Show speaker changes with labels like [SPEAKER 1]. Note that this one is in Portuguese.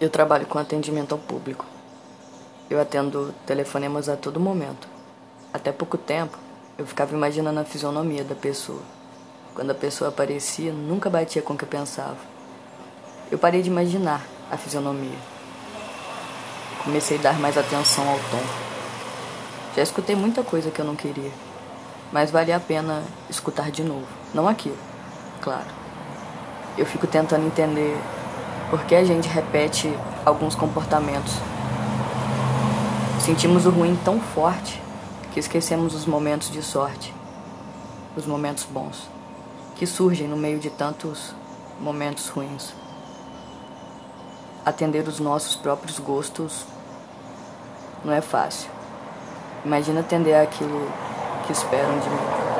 [SPEAKER 1] Eu trabalho com atendimento ao público. Eu atendo telefonemas a todo momento. Até pouco tempo, eu ficava imaginando a fisionomia da pessoa. Quando a pessoa aparecia, nunca batia com o que eu pensava. Eu parei de imaginar a fisionomia. Comecei a dar mais atenção ao tom. Já escutei muita coisa que eu não queria, mas valia a pena escutar de novo. Não aquilo, claro. Eu fico tentando entender por que a gente repete alguns comportamentos. Sentimos o ruim tão forte que esquecemos os momentos de sorte, os momentos bons, que surgem no meio de tantos momentos ruins. Atender os nossos próprios gostos não é fácil. Imagina atender aquilo que esperam de mim.